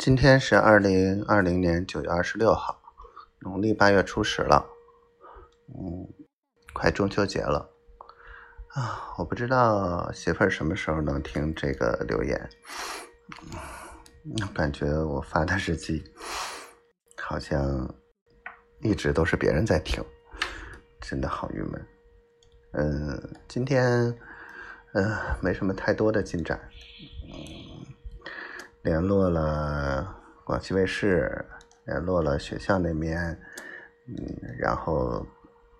今天是二零二零年九月二十六号，农历八月初十了，嗯，快中秋节了啊！我不知道媳妇儿什么时候能听这个留言，感觉我发的日记好像一直都是别人在听，真的好郁闷。嗯，今天嗯没什么太多的进展。嗯联络了广西卫视，联络了学校那边，嗯，然后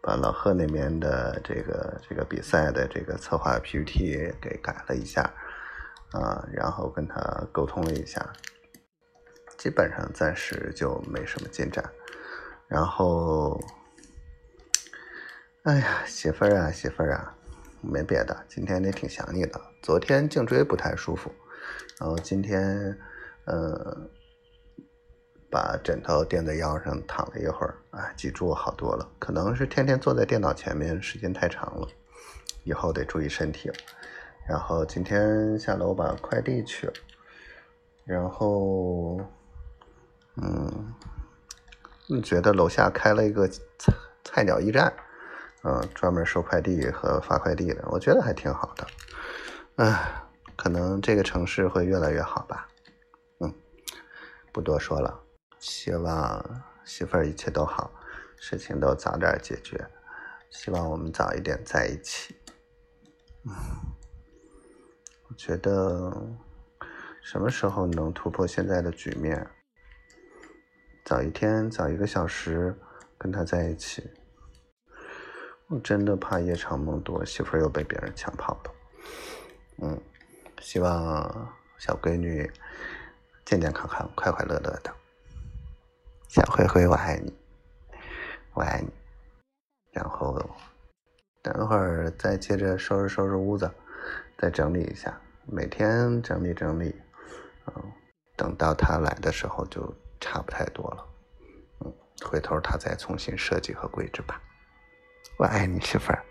把老贺那边的这个这个比赛的这个策划 PPT 给改了一下，啊，然后跟他沟通了一下，基本上暂时就没什么进展。然后，哎呀，媳妇儿啊，媳妇儿啊，没别的，今天也挺想你的。昨天颈椎不太舒服。然后今天，呃，把枕头垫在腰上躺了一会儿，啊，脊柱好多了。可能是天天坐在电脑前面时间太长了，以后得注意身体了。然后今天下楼把快递取了，然后，嗯，觉得楼下开了一个菜菜鸟驿站，嗯，专门收快递和发快递的，我觉得还挺好的，唉。可能这个城市会越来越好吧，嗯，不多说了，希望媳妇儿一切都好，事情都早点解决，希望我们早一点在一起。嗯，我觉得什么时候能突破现在的局面？早一天，早一个小时跟他在一起。我真的怕夜长梦多，媳妇儿又被别人抢跑了。嗯。希望小闺女健健康康、快快乐乐的。小灰灰，我爱你，我爱你。然后等会儿再接着收拾收拾屋子，再整理一下。每天整理整理，嗯，等到他来的时候就差不太多了。嗯，回头他再重新设计和规制吧。我爱你，媳妇儿。